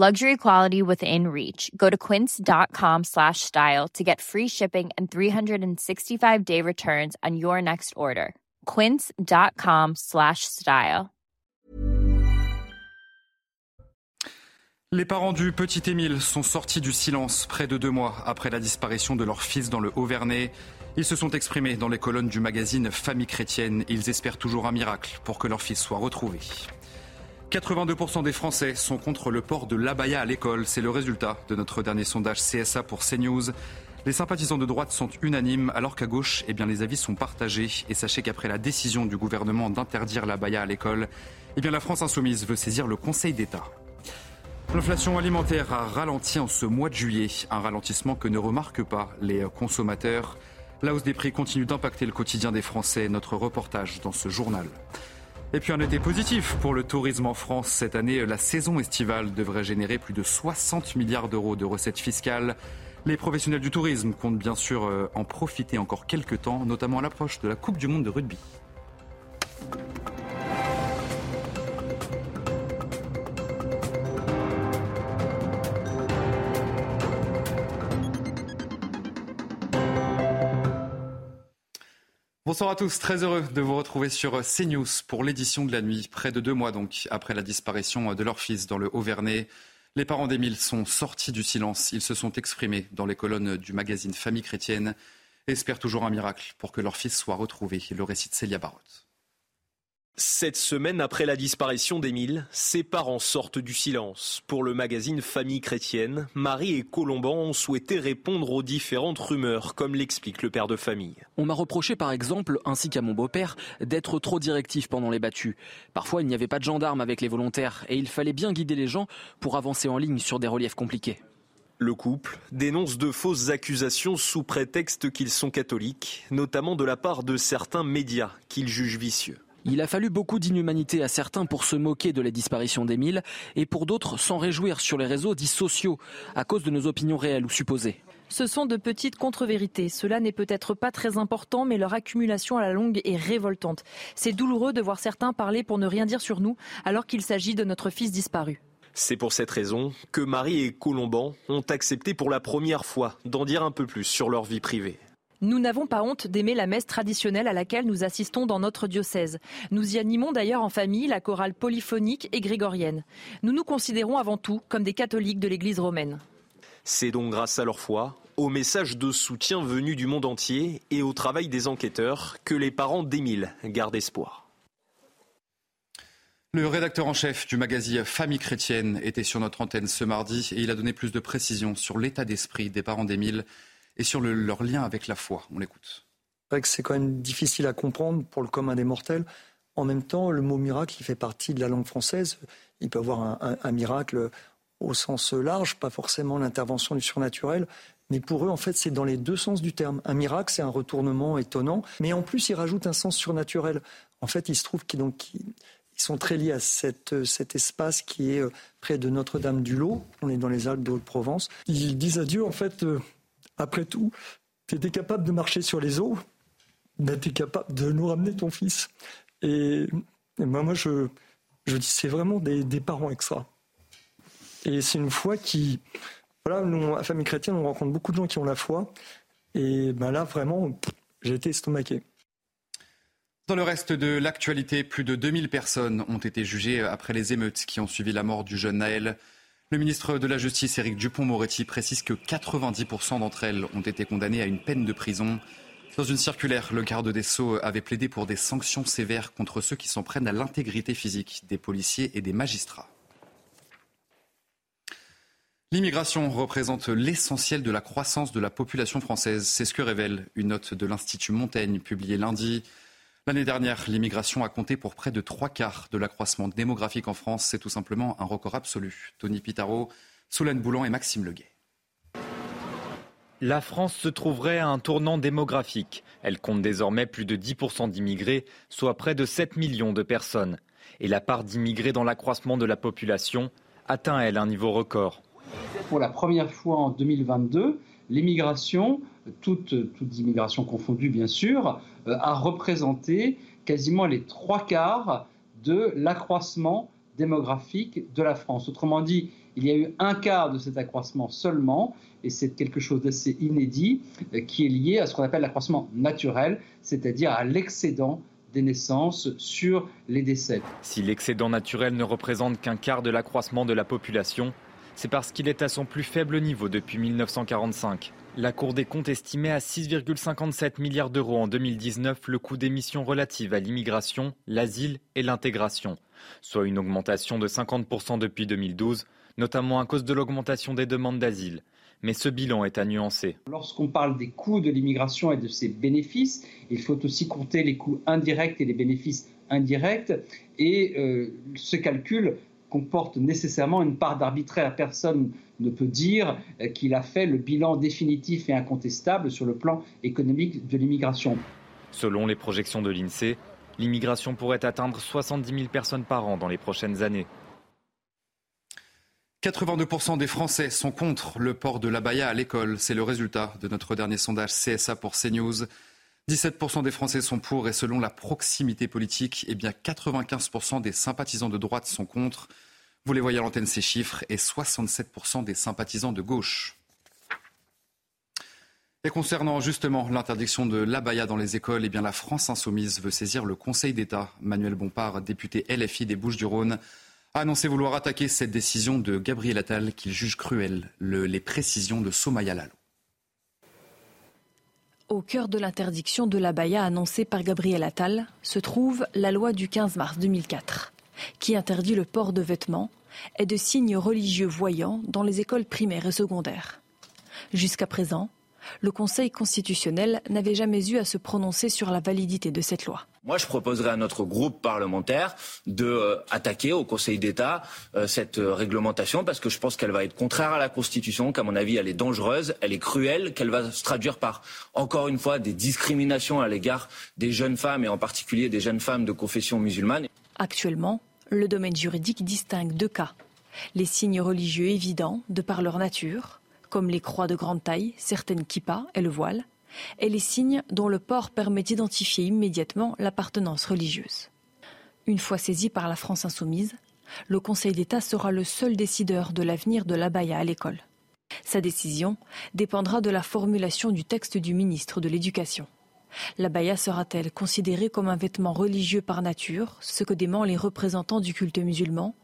Luxury quality within reach. Go to quince.com slash style to get free shipping and 365-day returns on your next order. quince.com slash style. Les parents du petit Émile sont sortis du silence près de deux mois après la disparition de leur fils dans le Haut-Vernay. Ils se sont exprimés dans les colonnes du magazine Famille chrétienne. Ils espèrent toujours un miracle pour que leur fils soit retrouvé. 82% des Français sont contre le port de l'abaya à l'école. C'est le résultat de notre dernier sondage CSA pour CNews. Les sympathisants de droite sont unanimes, alors qu'à gauche, eh les avis sont partagés. Et sachez qu'après la décision du gouvernement d'interdire l'abaya à l'école, eh la France insoumise veut saisir le Conseil d'État. L'inflation alimentaire a ralenti en ce mois de juillet, un ralentissement que ne remarquent pas les consommateurs. La hausse des prix continue d'impacter le quotidien des Français, notre reportage dans ce journal. Et puis un été positif pour le tourisme en France. Cette année, la saison estivale devrait générer plus de 60 milliards d'euros de recettes fiscales. Les professionnels du tourisme comptent bien sûr euh, en profiter encore quelques temps, notamment à l'approche de la Coupe du Monde de rugby. Bonsoir à tous, très heureux de vous retrouver sur CNews pour l'édition de la nuit. Près de deux mois donc après la disparition de leur fils dans le Haut-Vernay, les parents d'Émile sont sortis du silence. Ils se sont exprimés dans les colonnes du magazine Famille chrétienne espèrent toujours un miracle pour que leur fils soit retrouvé. Le récit de Célia Barotte. Cette semaine après la disparition d'Émile, ses parents sortent du silence. Pour le magazine Famille chrétienne, Marie et Colomban ont souhaité répondre aux différentes rumeurs, comme l'explique le père de famille. On m'a reproché par exemple, ainsi qu'à mon beau-père, d'être trop directif pendant les battues. Parfois il n'y avait pas de gendarmes avec les volontaires et il fallait bien guider les gens pour avancer en ligne sur des reliefs compliqués. Le couple dénonce de fausses accusations sous prétexte qu'ils sont catholiques, notamment de la part de certains médias qu'ils jugent vicieux. Il a fallu beaucoup d'inhumanité à certains pour se moquer de la disparition d'Émile et pour d'autres s'en réjouir sur les réseaux dits sociaux à cause de nos opinions réelles ou supposées. Ce sont de petites contre-vérités. Cela n'est peut-être pas très important, mais leur accumulation à la longue est révoltante. C'est douloureux de voir certains parler pour ne rien dire sur nous, alors qu'il s'agit de notre fils disparu. C'est pour cette raison que Marie et Colomban ont accepté pour la première fois d'en dire un peu plus sur leur vie privée. Nous n'avons pas honte d'aimer la messe traditionnelle à laquelle nous assistons dans notre diocèse. Nous y animons d'ailleurs en famille la chorale polyphonique et grégorienne. Nous nous considérons avant tout comme des catholiques de l'Église romaine. C'est donc grâce à leur foi, au message de soutien venu du monde entier et au travail des enquêteurs que les parents d'Émile gardent espoir. Le rédacteur en chef du magazine Famille chrétienne était sur notre antenne ce mardi et il a donné plus de précisions sur l'état d'esprit des parents d'Émile et sur leur lien avec la foi. On l'écoute. C'est vrai que c'est quand même difficile à comprendre pour le commun des mortels. En même temps, le mot miracle, il fait partie de la langue française. Il peut avoir un, miracle au sens large, pas forcément l'intervention du surnaturel. Mais pour eux, en fait, c'est dans les deux sens du terme. Un miracle, c'est un retournement étonnant. Mais en plus, ils rajoutent un sens surnaturel. En fait, il se trouve qu'ils sont très liés à cet espace qui est euh, près de Notre-Dame-du-Lot. On est dans les Alpes de Haute-Provence. Ils disent à Dieu, en fait, euh, après tout, tu étais capable de marcher sur les eaux, ben, tu es capable de nous ramener ton fils. Et, moi, je, je dis, c'est vraiment des, parents extra. Et c'est une foi qui. Voilà, nous, à Famille Chrétienne, on rencontre beaucoup de gens qui ont la foi. Et ben là, vraiment, j'ai été estomaqué. Dans le reste de l'actualité, plus de 2000 personnes ont été jugées après les émeutes qui ont suivi la mort du jeune Naël. Le ministre de la Justice, Éric Dupont-Moretti, précise que 90% d'entre elles ont été condamnées à une peine de prison. Dans une circulaire, le garde des Sceaux avait plaidé pour des sanctions sévères contre ceux qui s'en prennent à l'intégrité physique des policiers et des magistrats. L'immigration représente l'essentiel de la croissance de la population française. C'est ce que révèle une note de l'Institut Montaigne publiée lundi. L'année dernière, l'immigration a compté pour près de trois quarts de l'accroissement démographique en France. C'est tout simplement un record absolu. Tony Pitaro, Solène Boulan et Maxime Leguet. La France se trouverait à un tournant démographique. Elle compte désormais plus de 10% d'immigrés, soit près de 7 millions de personnes. Et la part d'immigrés dans l'accroissement de la population atteint, elle, un niveau record. Pour la première fois en 2022, l'immigration, toutes, immigrations confondues bien sûr, euh, a représenté quasiment les trois quarts de l'accroissement démographique de la France. Autrement dit, il y a eu un quart de cet accroissement seulement, et c'est quelque chose d'assez inédit, euh, qui est lié à ce qu'on appelle l'accroissement naturel, c'est-à-dire à, l'excédent des naissances sur les décès. Si l'excédent naturel ne représente qu'un quart de l'accroissement de la population, c'est parce qu'il est à son plus faible niveau depuis 1945. La Cour des comptes estimait à 6,57 milliards d'euros en 2019 le coût des missions relatives à l'immigration, l'asile et l'intégration, soit une augmentation de 50% depuis 2012, notamment à cause de l'augmentation des demandes d'asile. Mais ce bilan est à nuancer. Lorsqu'on parle des coûts de l'immigration et de ses bénéfices, il faut aussi compter les coûts indirects et les bénéfices indirects. Et euh, ce calcul comporte nécessairement une part d'arbitraire. Personne ne peut dire euh, qu'il a fait le bilan définitif et incontestable sur le plan économique de l'immigration. Selon les projections de l'INSEE, l'immigration pourrait atteindre 70 000 personnes par an dans les prochaines années. 82% des Français sont contre le port de l'abaya à l'école. C'est le résultat de notre dernier sondage CSA pour CNews. 17% des Français sont pour et selon la proximité politique, eh bien 95% des sympathisants de droite sont contre. Vous les voyez à l'antenne ces chiffres et 67% des sympathisants de gauche. Et concernant justement l'interdiction de l'abaya dans les écoles, eh bien la France insoumise veut saisir le Conseil d'État. Manuel Bompard, député LFI des Bouches-du-Rhône, a annoncé vouloir attaquer cette décision de Gabriel Attal qu'il juge cruelle, les précisions de Somaya Lalo. Au cœur de l'interdiction de l'abaya annoncée par Gabriel Attal se trouve la loi du 15 mars 2004, qui interdit le port de vêtements et de signes religieux voyants dans les écoles primaires et secondaires. Jusqu'à présent, le Conseil constitutionnel n'avait jamais eu à se prononcer sur la validité de cette loi. Moi, je proposerai à notre groupe parlementaire de euh, attaquer au Conseil d'État euh, cette euh, réglementation parce que je pense qu'elle va être contraire à la Constitution, qu'à mon avis, elle est dangereuse, elle est cruelle, qu'elle va se traduire par, encore une fois, des discriminations à l'égard des jeunes femmes et en particulier des jeunes femmes de confession musulmane. Actuellement, le domaine juridique distingue deux cas. Les signes religieux évidents de par leur nature comme les croix de grande taille, certaines kippas et le voile, et les signes dont le port permet d'identifier immédiatement l'appartenance religieuse. Une fois saisi par la France insoumise, le Conseil d'État sera le seul décideur de l'avenir de l'abaya à l'école. Sa décision dépendra de la formulation du texte du ministre de l'Éducation. L'abaya sera-t-elle considérée comme un vêtement religieux par nature, ce que dément les représentants du culte musulman,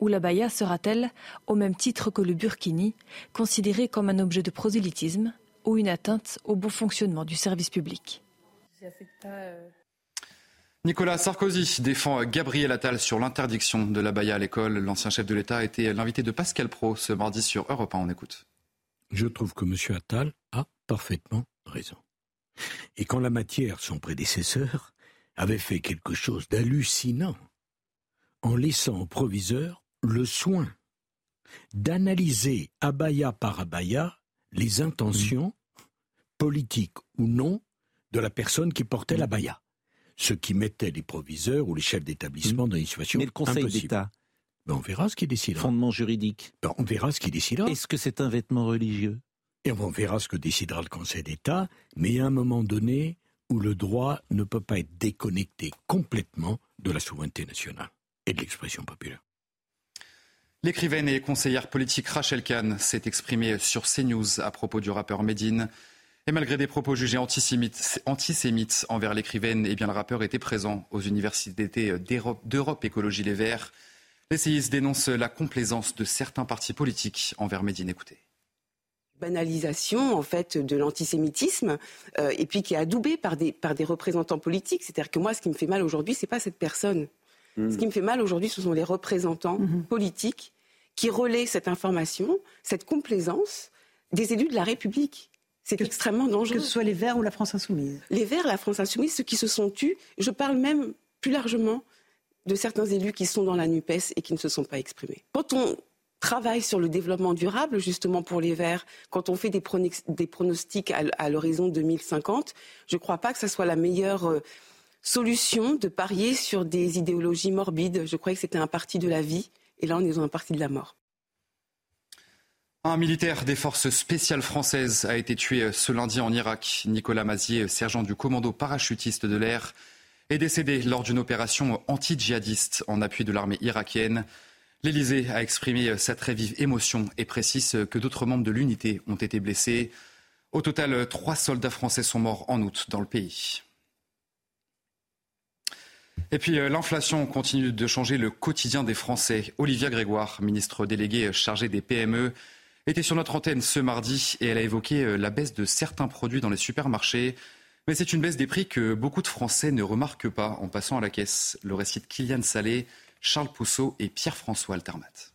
ou la baya sera-t-elle, au même titre que le burkini, considérée comme un objet de prosélytisme ou une atteinte au bon fonctionnement du service public? Nicolas Sarkozy défend Gabriel Attal sur l'interdiction de la baya à l'école. L'ancien chef de l'État a été l'invité de Pascal Pro ce mardi sur Europe 1. On écoute. Je trouve que M. Attal a parfaitement raison. Et quand la matière, son prédécesseur, avait fait quelque chose d'hallucinant en laissant au proviseur le soin d'analyser abaya par abaya les intentions, politiques ou non, de la personne qui portait l'abaya. Ce qui mettait les proviseurs ou les chefs d'établissement dans une situation Mais le Conseil d'État ben, on verra ce qu'il décidera. Fondement juridique. Ben, on verra ce qu'il décidera. Est-ce que c'est un vêtement religieux? Et on verra ce que décidera le Conseil d'État. Mais à un moment donné où le droit ne peut pas être déconnecté complètement de la souveraineté nationale et de l'expression populaire. L'écrivaine et conseillère politique Rachel Kahn s'est exprimée sur CNews à propos du rappeur Medine. Et malgré des propos jugés antisémites, antisémites envers l'écrivaine, eh bien, le rappeur était présent aux universités d'Europe Écologie Les Verts. L'essayiste dénonce la complaisance de certains partis politiques envers Medine. Écoutez banalisation en fait de l'antisémitisme euh, et puis qui est adoubé par des, par des représentants politiques. C'est-à-dire que moi, ce qui me fait mal aujourd'hui, c'est pas cette personne. Ce qui me fait mal aujourd'hui, ce sont les représentants mm-hmm. politiques qui relaient cette information, cette complaisance des élus de la République. C'est extrêmement dangereux. Que ce soit les Verts ou la France Insoumise. Les Verts, la France Insoumise, ceux qui se sont tus. Je parle même plus largement de certains élus qui sont dans la NUPES et qui ne se sont pas exprimés. Quand on travaille sur le développement durable justement pour les Verts, quand on fait des, pronostics à, l'horizon 2050, je ne crois pas que ce soit la meilleure euh, solution de parier sur des idéologies morbides. Je croyais que c'était un parti de la vie, et là on est dans un parti de la mort. Un militaire des forces spéciales françaises a été tué ce lundi en Irak. Nicolas Mazier, sergent du commando parachutiste de l'air, est décédé lors d'une opération anti-djihadiste en appui de l'armée irakienne. L'Élysée a exprimé sa très vive émotion et précise que d'autres membres de l'unité ont été blessés. Au total, trois soldats français sont morts en août dans le pays. Et puis euh, l'inflation continue de changer le quotidien des Français. Olivia Grégoire, ministre déléguée chargée des PME, était sur notre antenne ce mardi et elle a évoqué euh, la baisse de certains produits dans les supermarchés. Mais c'est une baisse des prix que beaucoup de Français ne remarquent pas en passant à la caisse. Le récit de Kylian Salé, Charles Pousseau et Pierre-François Altermat.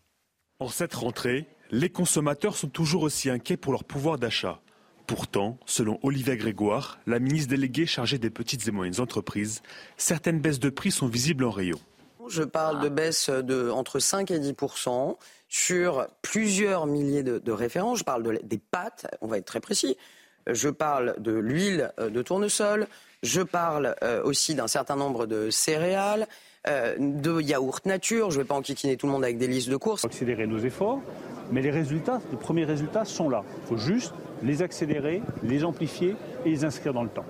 En cette rentrée, les consommateurs sont toujours aussi inquiets pour leur pouvoir d'achat. Pourtant, selon Olivier Grégoire, la ministre déléguée chargée des petites et moyennes entreprises, certaines baisses de prix sont visibles en rayon. Je parle de baisse de entre 5 et 10% sur plusieurs milliers de, références. Je parle des pâtes, on va être très précis. Je parle de l'huile euh, de tournesol. Je parle euh, aussi d'un certain nombre de céréales. Euh, de yaourt nature. Je ne vais pas enquiquiner tout le monde avec des listes de courses. Accélérer nos efforts, mais les résultats, les premiers résultats sont là. Il faut juste les accélérer, les amplifier et les inscrire dans le temps.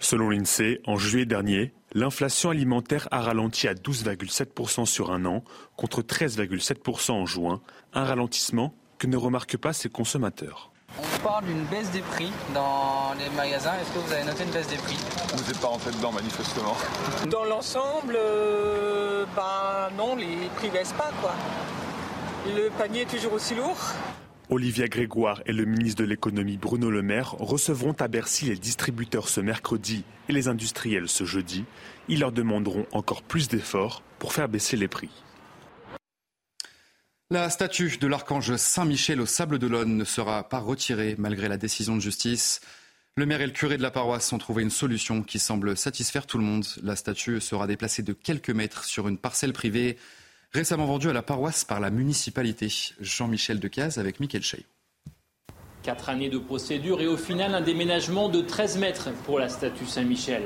Selon l'INSEE, en juillet dernier, l'inflation alimentaire a ralenti à 12,7% sur un an, contre 13,7% en juin, un ralentissement que ne remarquent pas ses consommateurs. On parle d'une baisse des prix dans les magasins. Est-ce que vous avez noté une baisse des prix? Vous n'êtes pas rentré dedans manifestement. Dans l'ensemble, euh, ben non, les prix baissent pas quoi. Le panier est toujours aussi lourd. Olivia Grégoire et le ministre de l'économie Bruno Le Maire recevront à Bercy les distributeurs ce mercredi et les industriels ce jeudi. Ils leur demanderont encore plus d'efforts pour faire baisser les prix. La statue de l'archange Saint-Michel au Sable d'Olonne ne sera pas retirée malgré la décision de justice. Le maire et le curé de la paroisse ont trouvé une solution qui semble satisfaire tout le monde. La statue sera déplacée de quelques mètres sur une parcelle privée récemment vendue à la paroisse par la municipalité. Jean-Michel Decaze avec Michael Chaillot. Quatre années de procédure et au final un déménagement de 13 mètres pour la statue Saint-Michel.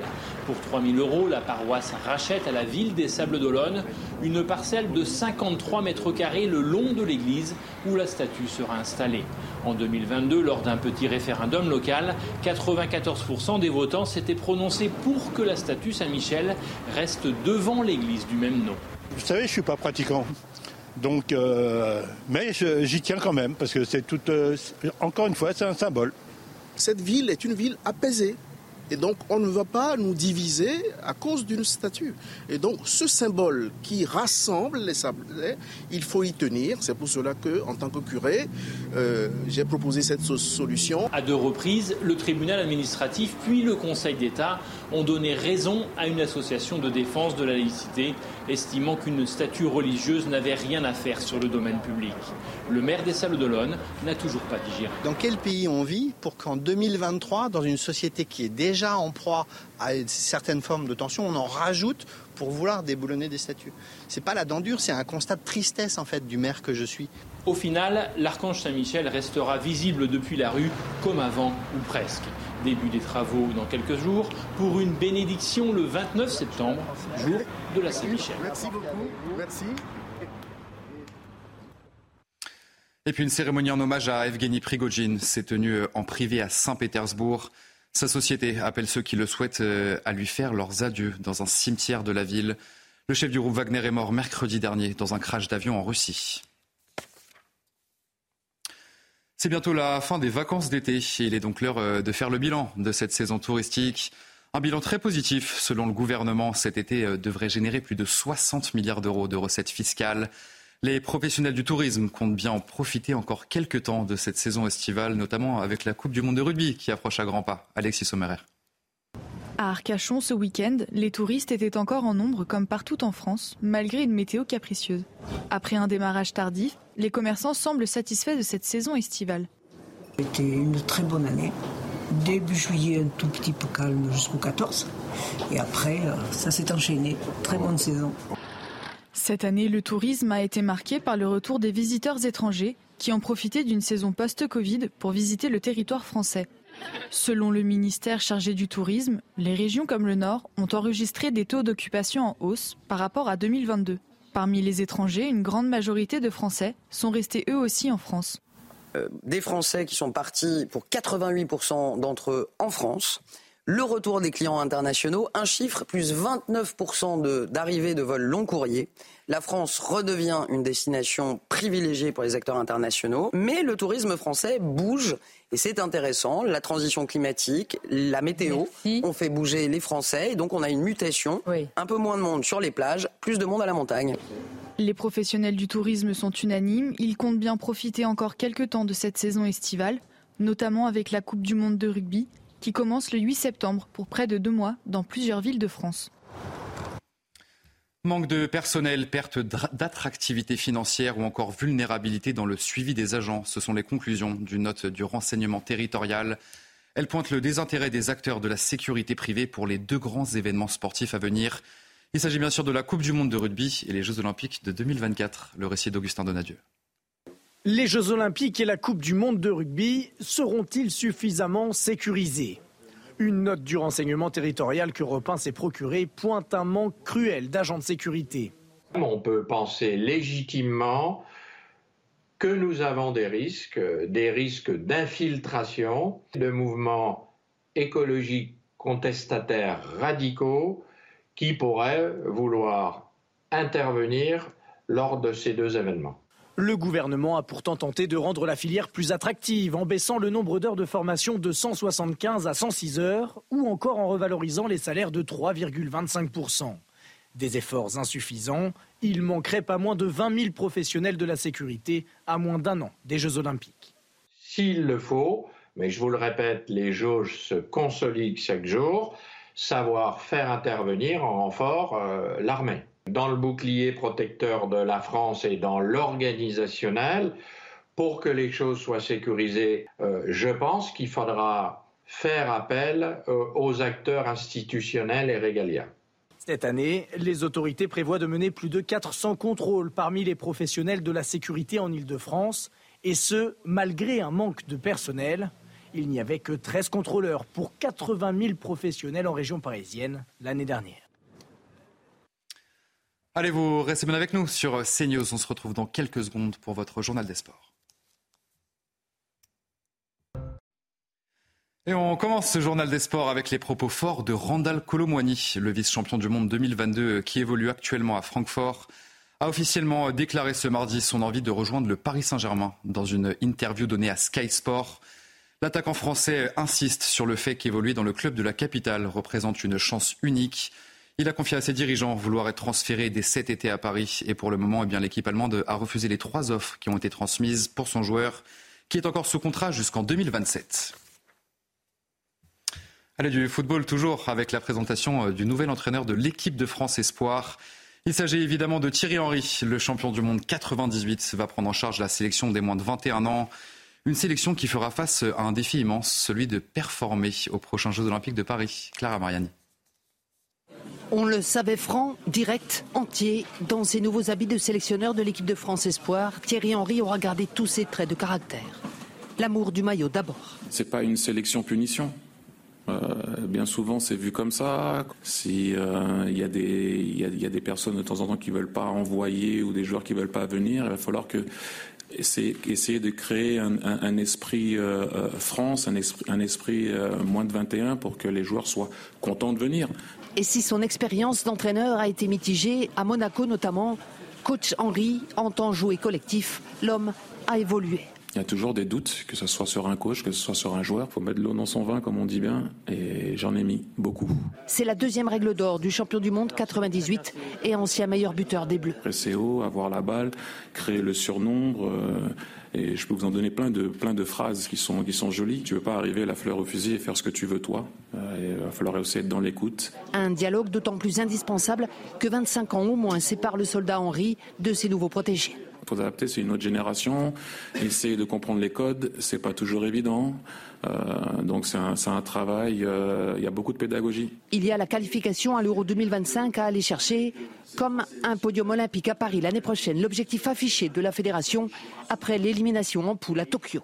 Pour 3 000 euros, la paroisse rachète à la ville des Sables d'Olonne une parcelle de 53 mètres carrés le long de l'église où la statue sera installée. En 2022, lors d'un petit référendum local, 94% des votants s'étaient prononcés pour que la statue Saint-Michel reste devant l'église du même nom. Vous savez, je ne suis pas pratiquant. Donc, euh, mais j'y tiens quand même parce que c'est tout. Euh, encore une fois, c'est un symbole. Cette ville est une ville apaisée. Et donc, on ne va pas nous diviser à cause d'une statue. Et donc, ce symbole qui rassemble les sablés, il faut y tenir. C'est pour cela que, en tant que curé, euh, j'ai proposé cette solution. À deux reprises, le tribunal administratif puis le Conseil d'État ont donné raison à une association de défense de la laïcité, estimant qu'une statue religieuse n'avait rien à faire sur le domaine public. Le maire des Salles d'Olonne n'a toujours pas digéré. Dans quel pays on vit pour qu'en 2023, dans une société qui est déjà en proie à certaines formes de tension, on en rajoute pour vouloir déboulonner des statues? C'est pas la dent dure, c'est un constat de tristesse en fait du maire que je suis. Au final, l'archange Saint-Michel restera visible depuis la rue comme avant ou presque. Début des travaux dans quelques jours pour une bénédiction le 29 septembre, jour de la Saint-Michel. Merci beaucoup. Merci. Et puis une cérémonie en hommage à Evgeny Prigogine s'est tenue en privé à Saint-Pétersbourg. Sa société appelle ceux qui le souhaitent euh, à lui faire leurs adieux dans un cimetière de la ville. Le chef du groupe Wagner est mort mercredi dernier dans un crash d'avion en Russie. C'est bientôt la fin des vacances d'été il est donc l'heure euh, de faire le bilan de cette saison touristique. Un bilan très positif selon le gouvernement. Cet été euh, devrait générer plus de 60 milliards d'euros de recettes fiscales. Les professionnels du tourisme comptent bien en profiter encore quelques temps de cette saison estivale, notamment avec la Coupe du Monde de rugby qui approche à grands pas. Alexis Sommerer. À Arcachon, ce week-end, les touristes étaient encore en nombre comme partout en France, malgré une météo capricieuse. Après un démarrage tardif, les commerçants semblent satisfaits de cette saison estivale. C'était une très bonne année. Début juillet, un tout petit peu calme jusqu'au 14. Et après, euh, ça s'est enchaîné. Très bonne saison. Cette année, le tourisme a été marqué par le retour des visiteurs étrangers qui ont profité d'une saison post-Covid pour visiter le territoire français. Selon le ministère chargé du tourisme, les régions comme le Nord ont enregistré des taux d'occupation en hausse par rapport à 2022. Parmi les étrangers, une grande majorité de Français sont restés eux aussi en France. Euh, des Français qui sont partis pour 88% d'entre eux en France. Le retour des clients internationaux, un chiffre, plus 29% d'arrivées de, vols long courrier. La France redevient une destination privilégiée pour les acteurs internationaux, mais le tourisme français bouge et c'est intéressant. La transition climatique, la météo ont fait bouger les Français et donc on a une mutation. Un peu moins de monde sur les plages, plus de monde à la montagne. Les professionnels du tourisme sont unanimes. Ils comptent bien profiter encore quelques temps de cette saison estivale, notamment avec la Coupe du Monde de rugby qui commence le 8 septembre pour près de deux mois dans plusieurs villes de France. Manque de personnel, perte d'attractivité financière ou encore vulnérabilité dans le suivi des agents, ce sont les conclusions d'une note du renseignement territorial. Elle pointe le désintérêt des acteurs de la sécurité privée pour les deux grands événements sportifs à venir. Il s'agit bien sûr de la Coupe du Monde de rugby et les Jeux Olympiques de 2024. Le récit d'Augustin Donadieu. Les Jeux Olympiques et la Coupe du Monde de rugby seront-ils suffisamment sécurisés? Une note du renseignement territorial que Repin s'est procurée pointe un manque cruel d'agents de sécurité. On peut penser légitimement que nous avons des risques, des risques d'infiltration de mouvements écologiques contestataires radicaux qui pourraient vouloir intervenir lors de ces deux événements. Le gouvernement a pourtant tenté de rendre la filière plus attractive en baissant le nombre d'heures de formation de 175 à 106 heures ou encore en revalorisant les salaires de 3,25%. Des efforts insuffisants, il manquerait pas moins de 20 000 professionnels de la sécurité à moins d'un an des Jeux olympiques. S'il le faut, mais je vous le répète, les jauges se consolident chaque jour, savoir faire intervenir en renfort euh, l'armée dans le bouclier protecteur de la France et dans l'organisationnel, pour que les choses soient sécurisées, euh, je pense qu'il faudra faire appel euh, aux acteurs institutionnels et régaliens. Cette année, les autorités prévoient de mener plus de 400 contrôles parmi les professionnels de la sécurité en Ile-de-France, et ce, malgré un manque de personnel. Il n'y avait que 13 contrôleurs pour 80 000 professionnels en région parisienne l'année dernière. Allez, vous restez bien avec nous sur CNews. On se retrouve dans quelques secondes pour votre journal des sports. Et on commence ce journal des sports avec les propos forts de Randall Colomwani, le vice-champion du monde 2022 qui évolue actuellement à Francfort, a officiellement déclaré ce mardi son envie de rejoindre le Paris Saint-Germain dans une interview donnée à Sky Sport. L'attaquant français insiste sur le fait qu'évoluer dans le club de la capitale représente une chance unique il a confié à ses dirigeants vouloir être transféré dès cet été à Paris. Et pour le moment, eh l'équipe allemande a refusé les trois offres qui ont été transmises pour son joueur, qui est encore sous contrat jusqu'en 2027. Allez, du football toujours avec la présentation euh, du nouvel entraîneur de l'équipe de France Espoir. Il s'agit évidemment de Thierry Henry, le champion du monde 98, va prendre en charge la sélection des moins de 21 ans. Une sélection qui fera face à un défi immense, celui de performer aux prochains Jeux Olympiques de Paris. Clara Mariani. On le savait franc, direct, entier. Dans ses nouveaux habits de sélectionneur de l'équipe de France Espoir, Thierry Henry aura gardé tous ses traits de caractère. L'amour du maillot d'abord. C'est pas une sélection punition. Euh, bien souvent, c'est vu comme ça. Si euh, il y, a des personnes de temps en temps qui veulent pas envoyer ou des joueurs qui veulent pas venir, il va falloir que essayer, de créer un, esprit euh, France, un esprit, un esprit moins de 21 pour que les joueurs soient contents de venir. Et si son expérience d'entraîneur a été mitigée, à Monaco notamment, coach Henry entend jouer collectif. L'homme a évolué. Il y a toujours des doutes, que ce soit sur un coach, que ce soit sur un joueur. Il faut mettre de l'eau dans son vin, comme on dit bien, et j'en ai mis beaucoup. C'est la deuxième règle d'or du champion du monde 98 et ancien meilleur buteur des Bleus. Presser haut, avoir la balle, créer le surnombre. Euh, et je peux vous en donner plein de, plein de phrases qui sont, qui sont jolies. Tu veux pas arriver la fleur au fusil et faire ce que tu veux toi. Euh, il va falloir aussi être dans l'écoute. Un dialogue d'autant plus indispensable que 25 ans au moins séparent le soldat Henri de ses nouveaux protégés. Faut adapter, c'est une autre génération. Essayer de comprendre les codes, c'est pas toujours évident. Euh, donc c'est un, un, travail, euh, il y a beaucoup de pédagogie. Il y a la qualification à l'Euro 2025 à aller chercher, comme un podium olympique à Paris l'année prochaine, l'objectif affiché de la fédération après l'élimination en poule à Tokyo.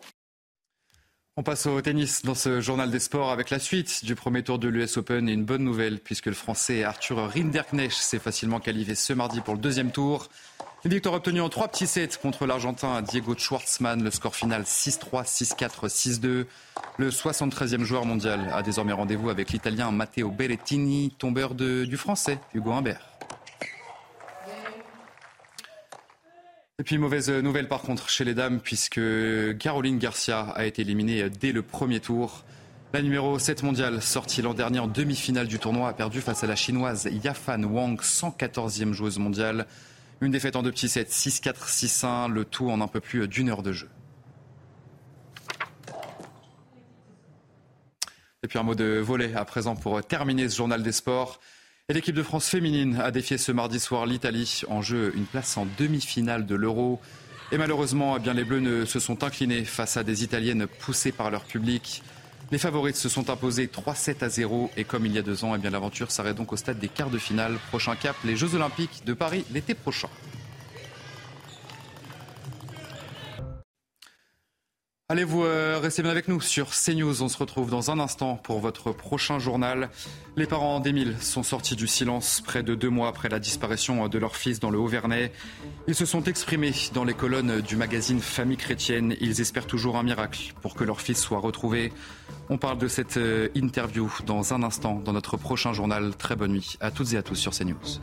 On passe au tennis dans ce journal des sports avec la suite du premier tour de l'US Open et une bonne nouvelle puisque le français Arthur Rinderknecht s'est facilement qualifié ce mardi pour le deuxième tour. Une victoire obtenue en trois petits sets contre l'Argentin Diego Schwartzmann. Le score final 6-3, 6-4, 6-2. Le 73e joueur mondial a désormais rendez-vous avec l'Italien Matteo Berrettini, tombeur du Français Hugo Humbert. Et puis mauvaise nouvelle par contre chez les dames puisque Caroline Garcia a été éliminée dès le premier tour. La numéro 7 mondiale, sortie l'an dernier en demi-finale du tournoi, a perdu face à la chinoise Yafan Wang, 114e joueuse mondiale. Une défaite en deux petits sets, 6-4, 6-1, le tout en un peu plus d'une heure de jeu. Et puis un mot de volet à présent pour terminer ce journal des sports. L'équipe de France féminine a défié ce mardi soir l'Italie en jeu une place en demi-finale de l'Euro. Et malheureusement, eh les Bleus ne se sont inclinés face à des Italiennes poussées par leur public. Les favorites se sont imposées 3-7 à 0 et comme il y a deux ans, eh bien, l'aventure s'arrête donc au stade des quarts de finale. Prochain cap, les Jeux Olympiques de Paris l'été prochain. Allez, vous euh, restez bien avec nous sur CNews. On se retrouve dans un instant pour votre prochain journal. Les parents d'Émile sont sortis du silence près de deux mois après la disparition de leur fils dans le Haut-Vernay. Ils se sont exprimés dans les colonnes du magazine Famille chrétienne. Ils espèrent toujours un miracle pour que leur fils soit retrouvé. On parle de cette euh, interview dans un instant dans notre prochain journal. Très bonne nuit à toutes et à tous sur CNews.